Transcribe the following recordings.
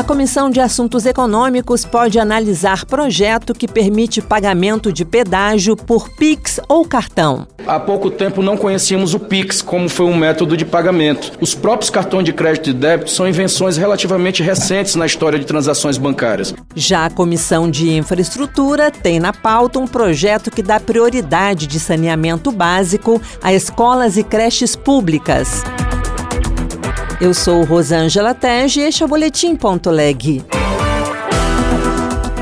A Comissão de Assuntos Econômicos pode analisar projeto que permite pagamento de pedágio por Pix ou cartão. Há pouco tempo não conhecíamos o Pix como foi um método de pagamento. Os próprios cartões de crédito e débito são invenções relativamente recentes na história de transações bancárias. Já a Comissão de Infraestrutura tem na pauta um projeto que dá prioridade de saneamento básico a escolas e creches públicas. Eu sou Rosângela Tege e este é o Boletim.leg.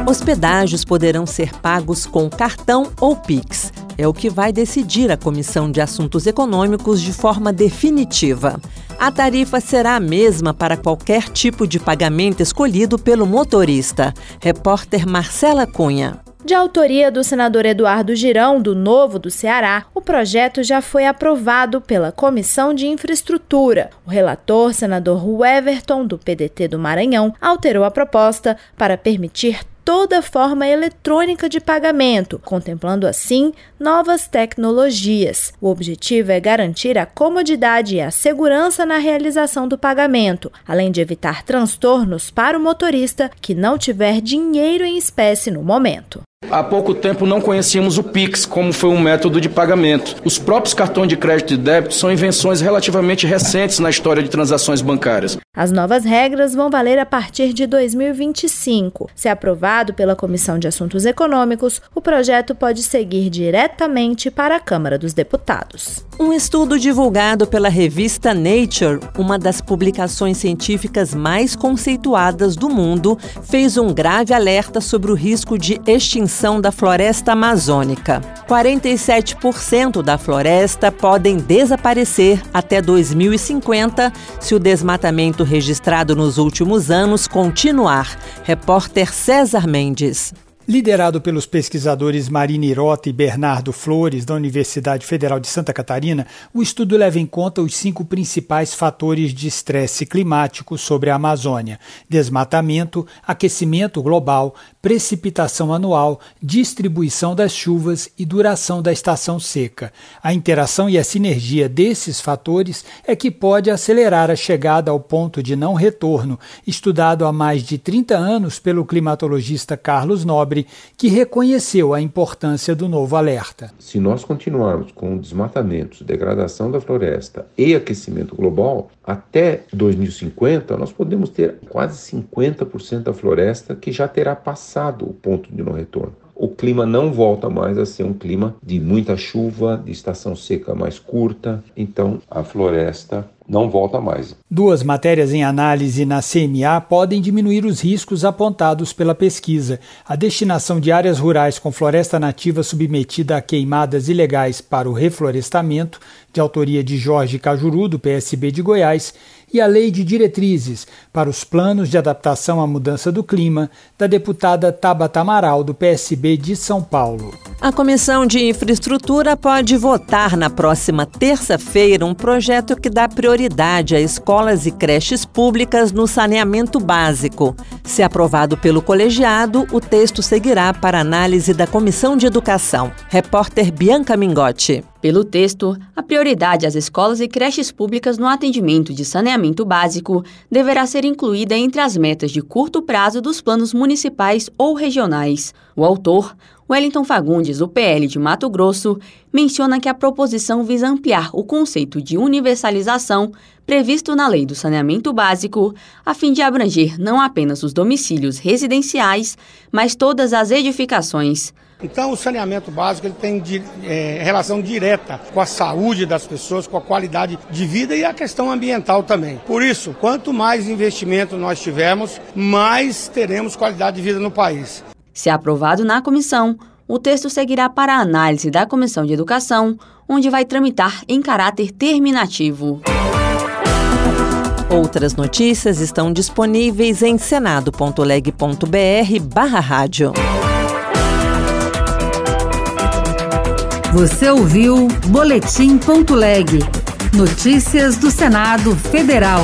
Os pedágios poderão ser pagos com cartão ou Pix. É o que vai decidir a Comissão de Assuntos Econômicos de forma definitiva. A tarifa será a mesma para qualquer tipo de pagamento escolhido pelo motorista. Repórter Marcela Cunha. De autoria do senador Eduardo Girão, do Novo do Ceará, o projeto já foi aprovado pela Comissão de Infraestrutura. O relator, senador Everton, do PDT do Maranhão, alterou a proposta para permitir toda forma eletrônica de pagamento, contemplando assim novas tecnologias. O objetivo é garantir a comodidade e a segurança na realização do pagamento, além de evitar transtornos para o motorista que não tiver dinheiro em espécie no momento. Há pouco tempo não conhecíamos o Pix como foi um método de pagamento. Os próprios cartões de crédito e débito são invenções relativamente recentes na história de transações bancárias. As novas regras vão valer a partir de 2025. Se aprovado pela Comissão de Assuntos Econômicos, o projeto pode seguir diretamente para a Câmara dos Deputados. Um estudo divulgado pela revista Nature, uma das publicações científicas mais conceituadas do mundo, fez um grave alerta sobre o risco de extinção da floresta amazônica. 47% da floresta podem desaparecer até 2050 se o desmatamento registrado nos últimos anos continuar. Repórter César Mendes. Liderado pelos pesquisadores Marina Irota e Bernardo Flores, da Universidade Federal de Santa Catarina, o estudo leva em conta os cinco principais fatores de estresse climático sobre a Amazônia: desmatamento, aquecimento global, precipitação anual, distribuição das chuvas e duração da estação seca. A interação e a sinergia desses fatores é que pode acelerar a chegada ao ponto de não retorno, estudado há mais de 30 anos pelo climatologista Carlos Nobre que reconheceu a importância do novo alerta. Se nós continuarmos com desmatamentos, degradação da floresta e aquecimento global, até 2050 nós podemos ter quase 50% da floresta que já terá passado o ponto de não retorno o clima não volta mais a ser um clima de muita chuva, de estação seca mais curta, então a floresta não volta mais. Duas matérias em análise na CMA podem diminuir os riscos apontados pela pesquisa. A destinação de áreas rurais com floresta nativa submetida a queimadas ilegais para o reflorestamento, de autoria de Jorge Cajuru, do PSB de Goiás, e a Lei de Diretrizes para os Planos de Adaptação à Mudança do Clima, da deputada Tabata Amaral, do PSB de São Paulo. A Comissão de Infraestrutura pode votar na próxima terça-feira um projeto que dá prioridade a escolas e creches públicas no saneamento básico. Se aprovado pelo colegiado, o texto seguirá para análise da Comissão de Educação. Repórter Bianca Mingotti. Pelo texto, a prioridade às escolas e creches públicas no atendimento de saneamento básico deverá ser incluída entre as metas de curto prazo dos planos municipais ou regionais. O autor, Wellington Fagundes, do PL de Mato Grosso, menciona que a proposição visa ampliar o conceito de universalização previsto na Lei do Saneamento Básico, a fim de abranger não apenas os domicílios residenciais, mas todas as edificações. Então, o saneamento básico ele tem é, relação direta com a saúde das pessoas, com a qualidade de vida e a questão ambiental também. Por isso, quanto mais investimento nós tivermos, mais teremos qualidade de vida no país. Se aprovado na comissão, o texto seguirá para a análise da Comissão de Educação, onde vai tramitar em caráter terminativo. Outras notícias estão disponíveis em senado.leg.br/rádio. Você ouviu Boletim.leg. Notícias do Senado Federal.